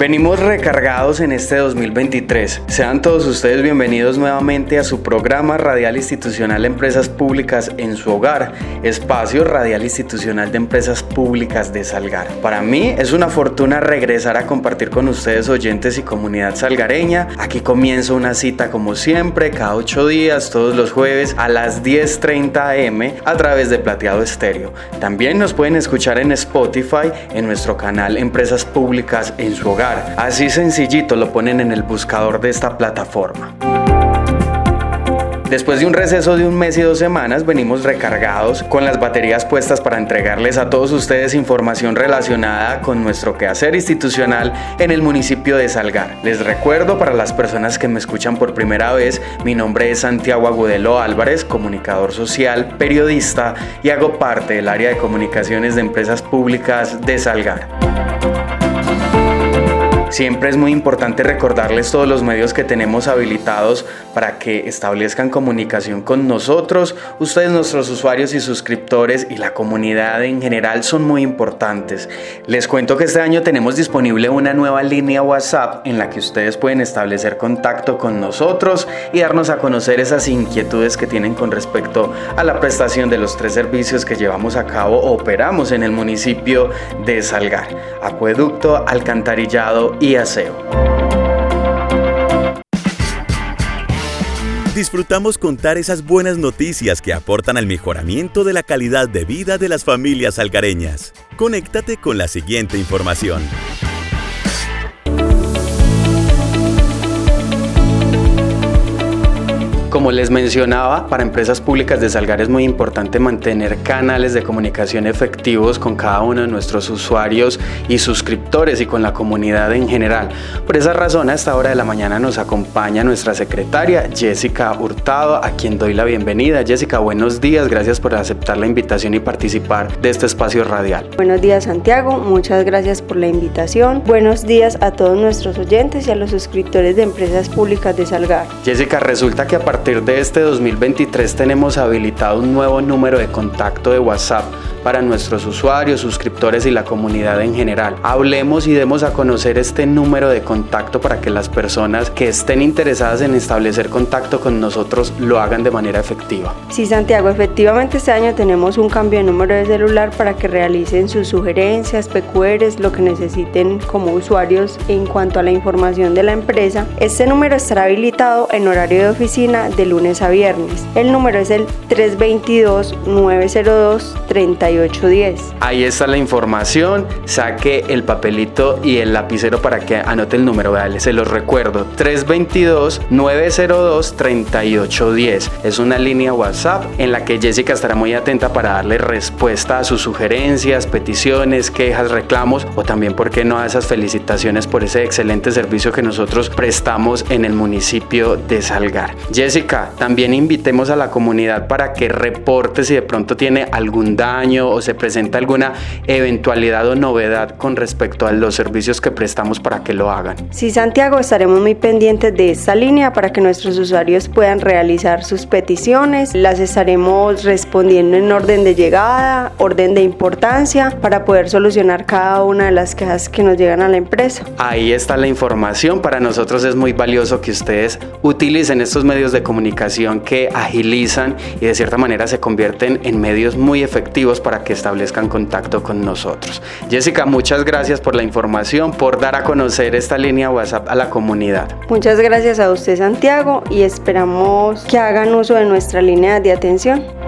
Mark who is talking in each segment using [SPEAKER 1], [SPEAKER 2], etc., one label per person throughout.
[SPEAKER 1] Venimos recargados en este 2023. Sean todos ustedes bienvenidos nuevamente a su programa radial institucional de empresas públicas en su hogar, espacio radial institucional de empresas públicas de Salgar. Para mí es una fortuna regresar a compartir con ustedes oyentes y comunidad salgareña. Aquí comienzo una cita como siempre, cada ocho días, todos los jueves a las 10.30 am a través de Plateado Estéreo. También nos pueden escuchar en Spotify en nuestro canal Empresas Públicas en su hogar Así sencillito lo ponen en el buscador de esta plataforma. Después de un receso de un mes y dos semanas, venimos recargados con las baterías puestas para entregarles a todos ustedes información relacionada con nuestro quehacer institucional en el municipio de Salgar. Les recuerdo para las personas que me escuchan por primera vez, mi nombre es Santiago Agudelo Álvarez, comunicador social, periodista y hago parte del área de comunicaciones de empresas públicas de Salgar. Siempre es muy importante recordarles todos los medios que tenemos habilitados para que establezcan comunicación con nosotros. Ustedes, nuestros usuarios y suscriptores y la comunidad en general son muy importantes. Les cuento que este año tenemos disponible una nueva línea WhatsApp en la que ustedes pueden establecer contacto con nosotros y darnos a conocer esas inquietudes que tienen con respecto a la prestación de los tres servicios que llevamos a cabo o operamos en el municipio de Salgar. Acueducto, alcantarillado y aseo.
[SPEAKER 2] Disfrutamos contar esas buenas noticias que aportan al mejoramiento de la calidad de vida de las familias algareñas. Conéctate con la siguiente información.
[SPEAKER 1] Como les mencionaba, para empresas públicas de Salgar es muy importante mantener canales de comunicación efectivos con cada uno de nuestros usuarios y suscriptores y con la comunidad en general. Por esa razón, a esta hora de la mañana nos acompaña nuestra secretaria Jessica Hurtado, a quien doy la bienvenida. Jessica, buenos días, gracias por aceptar la invitación y participar de este espacio radial.
[SPEAKER 3] Buenos días, Santiago, muchas gracias por la invitación. Buenos días a todos nuestros oyentes y a los suscriptores de empresas públicas de Salgar.
[SPEAKER 1] Jessica, resulta que a partir partir de este 2023 tenemos habilitado un nuevo número de contacto de WhatsApp para nuestros usuarios, suscriptores y la comunidad en general. Hablemos y demos a conocer este número de contacto para que las personas que estén interesadas en establecer contacto con nosotros lo hagan de manera efectiva.
[SPEAKER 3] Sí, Santiago, efectivamente este año tenemos un cambio de número de celular para que realicen sus sugerencias, PQRs, lo que necesiten como usuarios en cuanto a la información de la empresa. Este número estará habilitado en horario de oficina de lunes a viernes. El número es el 322 902 30
[SPEAKER 1] Ahí está la información, saque el papelito y el lapicero para que anote el número, Dale, se los recuerdo, 322-902-3810. Es una línea WhatsApp en la que Jessica estará muy atenta para darle respuesta a sus sugerencias, peticiones, quejas, reclamos o también, ¿por qué no?, a esas felicitaciones por ese excelente servicio que nosotros prestamos en el municipio de Salgar. Jessica, también invitemos a la comunidad para que reporte si de pronto tiene algún daño, o se presenta alguna eventualidad o novedad con respecto a los servicios que prestamos para que lo hagan.
[SPEAKER 3] Sí, Santiago, estaremos muy pendientes de esta línea para que nuestros usuarios puedan realizar sus peticiones. Las estaremos respondiendo en orden de llegada, orden de importancia, para poder solucionar cada una de las quejas que nos llegan a la empresa.
[SPEAKER 1] Ahí está la información. Para nosotros es muy valioso que ustedes utilicen estos medios de comunicación que agilizan y de cierta manera se convierten en medios muy efectivos para para que establezcan contacto con nosotros. Jessica, muchas gracias por la información, por dar a conocer esta línea WhatsApp a la comunidad.
[SPEAKER 3] Muchas gracias a usted Santiago y esperamos que hagan uso de nuestra línea de atención.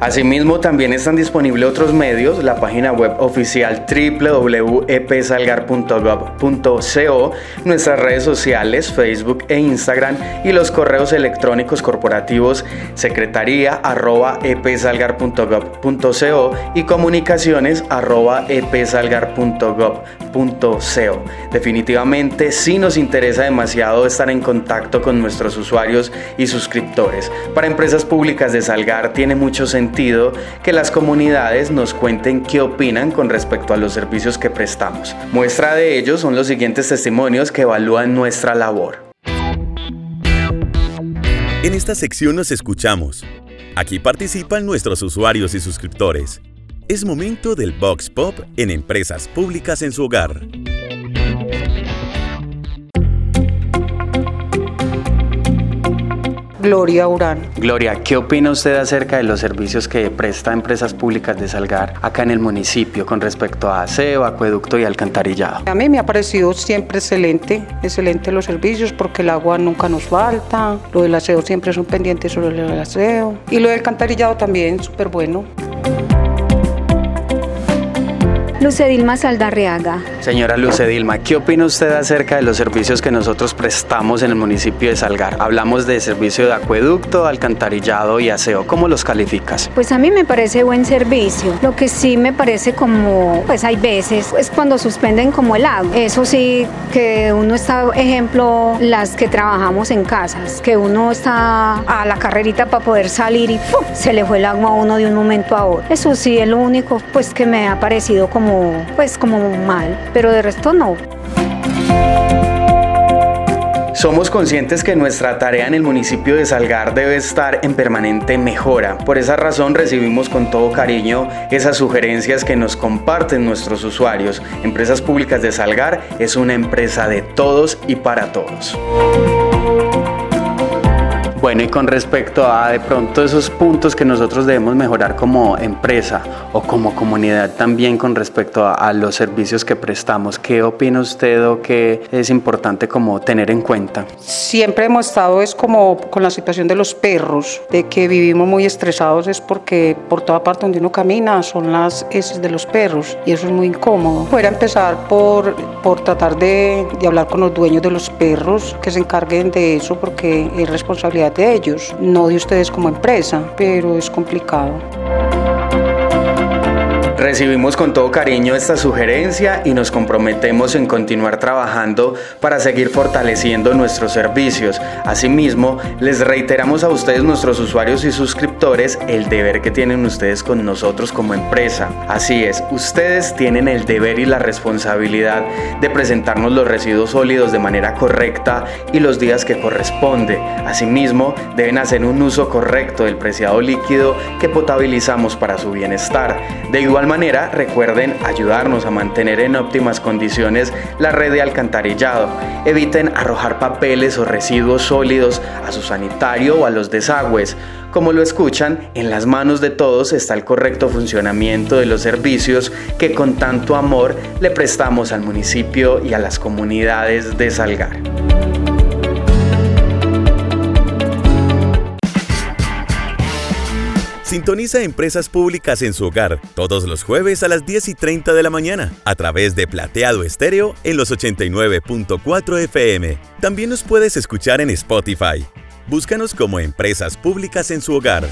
[SPEAKER 1] Asimismo, también están disponibles otros medios, la página web oficial www.epsalgar.gov.co, nuestras redes sociales, Facebook e Instagram y los correos electrónicos corporativos secretaría@epsalgar.gov.co y comunicaciones epsalgar.gov.co. Definitivamente sí nos interesa demasiado estar en contacto con nuestros usuarios y suscriptores. Para empresas públicas de Salgar tiene mucho sentido que las comunidades nos cuenten qué opinan con respecto a los servicios que prestamos. Muestra de ello son los siguientes testimonios que evalúan nuestra labor.
[SPEAKER 2] En esta sección nos escuchamos. Aquí participan nuestros usuarios y suscriptores. Es momento del Box Pop en empresas públicas en su hogar.
[SPEAKER 4] Gloria Urán.
[SPEAKER 1] Gloria, ¿qué opina usted acerca de los servicios que presta Empresas Públicas de Salgar acá en el municipio con respecto a aseo, acueducto y alcantarillado?
[SPEAKER 4] A mí me ha parecido siempre excelente, excelente los servicios porque el agua nunca nos falta, lo del aseo siempre es un pendiente sobre el aseo y lo del alcantarillado también, súper bueno.
[SPEAKER 5] Lucedilma Saldarreaga.
[SPEAKER 1] Señora Lucedilma, ¿qué opina usted acerca de los servicios que nosotros prestamos en el municipio de Salgar? Hablamos de servicio de acueducto, alcantarillado y aseo. ¿Cómo los calificas?
[SPEAKER 5] Pues a mí me parece buen servicio. Lo que sí me parece como, pues hay veces, es cuando suspenden como el agua. Eso sí, que uno está, ejemplo, las que trabajamos en casas, que uno está a la carrerita para poder salir y se le fue el agua a uno de un momento a otro. Eso sí es lo único pues que me ha parecido como pues como mal, pero de resto no.
[SPEAKER 1] Somos conscientes que nuestra tarea en el municipio de Salgar debe estar en permanente mejora. Por esa razón recibimos con todo cariño esas sugerencias que nos comparten nuestros usuarios. Empresas Públicas de Salgar es una empresa de todos y para todos. Bueno, y con respecto a de pronto esos puntos que nosotros debemos mejorar como empresa o como comunidad también con respecto a, los servicios que prestamos, ¿qué opina usted o qué es importante como tener en cuenta?
[SPEAKER 4] Siempre hemos estado es como con la situación de los perros, de que vivimos muy estresados es porque por toda parte donde uno camina son las heces de los perros y eso es muy incómodo. Puede empezar por, por tratar de, de hablar con los dueños de los perros que se encarguen de eso porque es responsabilidad de ellos, no de ustedes como empresa, pero es complicado.
[SPEAKER 1] Recibimos con todo cariño esta sugerencia y nos comprometemos en continuar trabajando para seguir fortaleciendo nuestros servicios. Asimismo, les reiteramos a ustedes, nuestros usuarios y suscriptores, el deber que tienen ustedes con nosotros como empresa. Así es, ustedes tienen el deber y la responsabilidad de presentarnos los residuos sólidos de manera correcta y los días que corresponde. Asimismo, deben hacer un uso correcto del preciado líquido que potabilizamos para su bienestar. De igual recuerden ayudarnos a mantener en óptimas condiciones la red de alcantarillado. Eviten arrojar papeles o residuos sólidos a su sanitario o a los desagües. Como lo escuchan, en las manos de todos está el correcto funcionamiento de los servicios que con tanto amor le prestamos al municipio y a las comunidades de Salgar.
[SPEAKER 2] Sintoniza Empresas Públicas en su hogar todos los jueves a las 10 y 30 de la mañana a través de Plateado Estéreo en los 89.4 FM. También nos puedes escuchar en Spotify. Búscanos como Empresas Públicas en su hogar.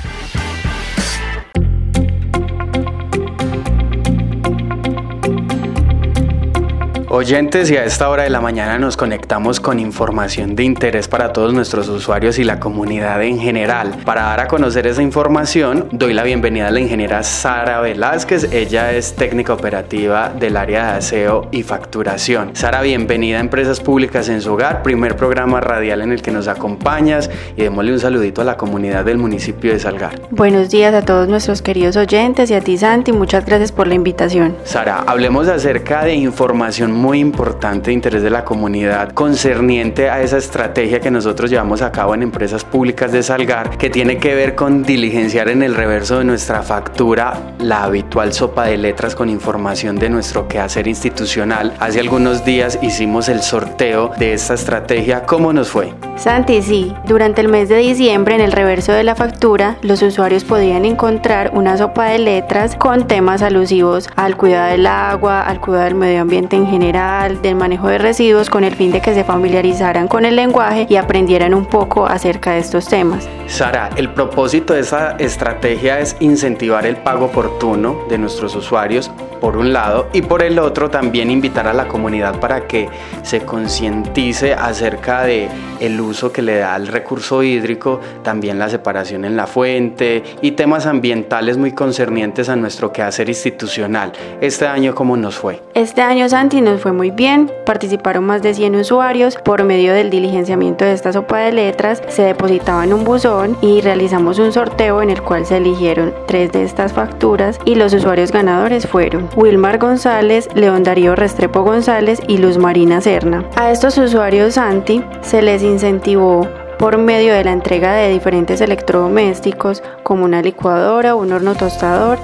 [SPEAKER 1] Oyentes, y a esta hora de la mañana nos conectamos con información de interés para todos nuestros usuarios y la comunidad en general. Para dar a conocer esa información, doy la bienvenida a la ingeniera Sara Velázquez. Ella es técnica operativa del área de aseo y facturación. Sara, bienvenida a Empresas Públicas en su hogar, primer programa radial en el que nos acompañas y démosle un saludito a la comunidad del municipio de Salgar.
[SPEAKER 6] Buenos días a todos nuestros queridos oyentes y a ti Santi, muchas gracias por la invitación.
[SPEAKER 1] Sara, hablemos acerca de información muy importante de interés de la comunidad concerniente a esa estrategia que nosotros llevamos a cabo en empresas públicas de Salgar, que tiene que ver con diligenciar en el reverso de nuestra factura la habitual sopa de letras con información de nuestro quehacer institucional. Hace algunos días hicimos el sorteo de esta estrategia. ¿Cómo nos fue?
[SPEAKER 6] Santi, sí. Durante el mes de diciembre, en el reverso de la factura, los usuarios podían encontrar una sopa de letras con temas alusivos al cuidado del agua, al cuidado del medio ambiente en general, del manejo de residuos, con el fin de que se familiarizaran con el lenguaje y aprendieran un poco acerca de estos temas.
[SPEAKER 1] Sara, el propósito de esa estrategia es incentivar el pago oportuno de nuestros usuarios por un lado y por el otro también invitar a la comunidad para que se concientice acerca de el uso que le da al recurso hídrico, también la separación en la fuente y temas ambientales muy concernientes a nuestro quehacer institucional. Este año cómo nos fue?
[SPEAKER 6] Este año Santi nos fue muy bien, participaron más de 100 usuarios por medio del diligenciamiento de esta sopa de letras, se depositaba en un buzón y realizamos un sorteo en el cual se eligieron tres de estas facturas y los usuarios ganadores fueron Wilmar González, León Darío Restrepo González y Luz Marina Serna. A estos usuarios Santi se les incentivó por medio de la entrega de diferentes electrodomésticos como una licuadora, un horno tostador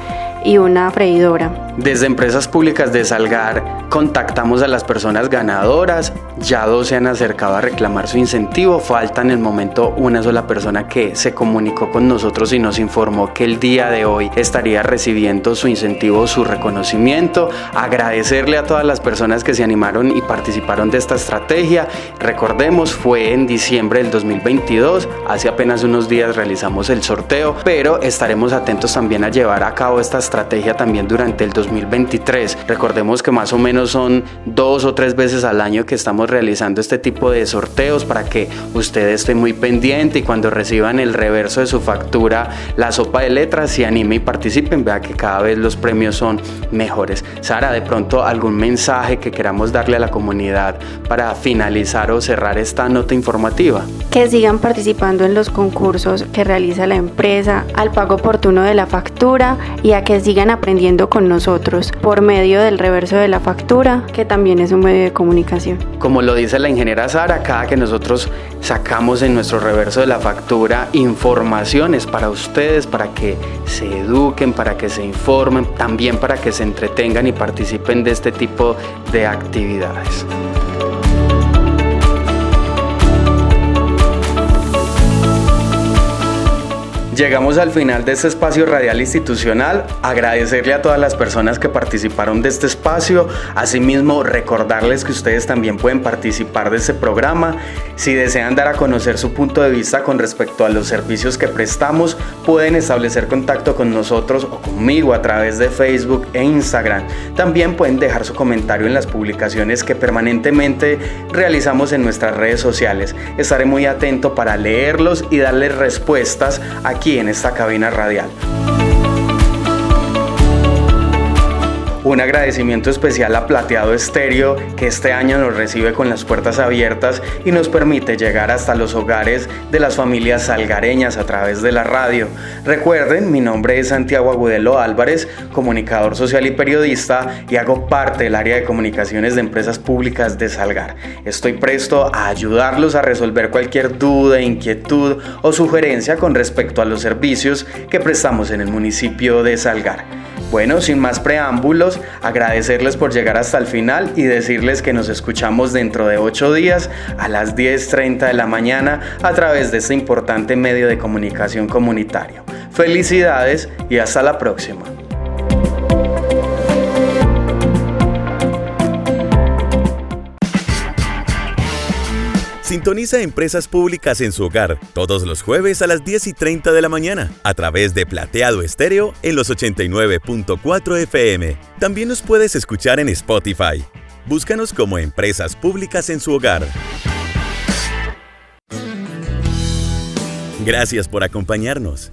[SPEAKER 6] y una freidora.
[SPEAKER 1] Desde Empresas Públicas de Salgar contactamos a las personas ganadoras, ya dos se han acercado a reclamar su incentivo, falta en el momento una sola persona que se comunicó con nosotros y nos informó que el día de hoy estaría recibiendo su incentivo, su reconocimiento, agradecerle a todas las personas que se animaron y participaron de esta estrategia. Recordemos, fue en diciembre del 2022, hace apenas unos días realizamos el sorteo, pero estaremos atentos también a llevar a cabo esta estrategia también durante el 2023. Recordemos que más o menos son dos o tres veces al año que estamos realizando este tipo de sorteos para que usted esté muy pendiente y cuando reciban el reverso de su factura, la sopa de letras, se anime y participen. Vea que cada vez los premios son mejores. Sara, de pronto algún mensaje que queramos darle a la comunidad para finalizar o cerrar esta nota informativa.
[SPEAKER 6] Que sigan participando en los concursos que realiza la empresa, al pago oportuno de la factura y a que sigan aprendiendo con nosotros por medio del reverso de la factura, que también es un medio de comunicación.
[SPEAKER 1] Como lo dice la ingeniera Sara, cada que nosotros sacamos en nuestro reverso de la factura informaciones para ustedes, para que se eduquen, para que se informen, también para que se entretengan y participen de este tipo de actividades. Llegamos al final de este espacio radial institucional. Agradecerle a todas las personas que participaron de este espacio. Asimismo, recordarles que ustedes también pueden participar de este programa. Si desean dar a conocer su punto de vista con respecto a los servicios que prestamos, pueden establecer contacto con nosotros o conmigo a través de Facebook e Instagram. También pueden dejar su comentario en las publicaciones que permanentemente realizamos en nuestras redes sociales. Estaré muy atento para leerlos y darles respuestas a en esta cabina radial. Un agradecimiento especial a Plateado Estéreo, que este año nos recibe con las puertas abiertas y nos permite llegar hasta los hogares de las familias salgareñas a través de la radio. Recuerden, mi nombre es Santiago Agudelo Álvarez, comunicador social y periodista, y hago parte del área de comunicaciones de empresas públicas de Salgar. Estoy presto a ayudarlos a resolver cualquier duda, inquietud o sugerencia con respecto a los servicios que prestamos en el municipio de Salgar. Bueno, sin más preámbulos, agradecerles por llegar hasta el final y decirles que nos escuchamos dentro de 8 días a las 10.30 de la mañana a través de este importante medio de comunicación comunitario. Felicidades y hasta la próxima.
[SPEAKER 2] Sintoniza Empresas Públicas en su hogar todos los jueves a las 10 y 30 de la mañana a través de Plateado Estéreo en los 89.4 FM. También nos puedes escuchar en Spotify. Búscanos como Empresas Públicas en su hogar. Gracias por acompañarnos.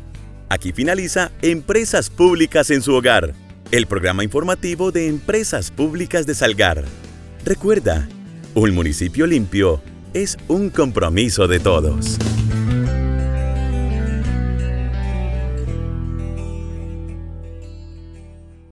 [SPEAKER 2] Aquí finaliza Empresas Públicas en su hogar, el programa informativo de Empresas Públicas de Salgar. Recuerda, un municipio limpio es un compromiso de todos.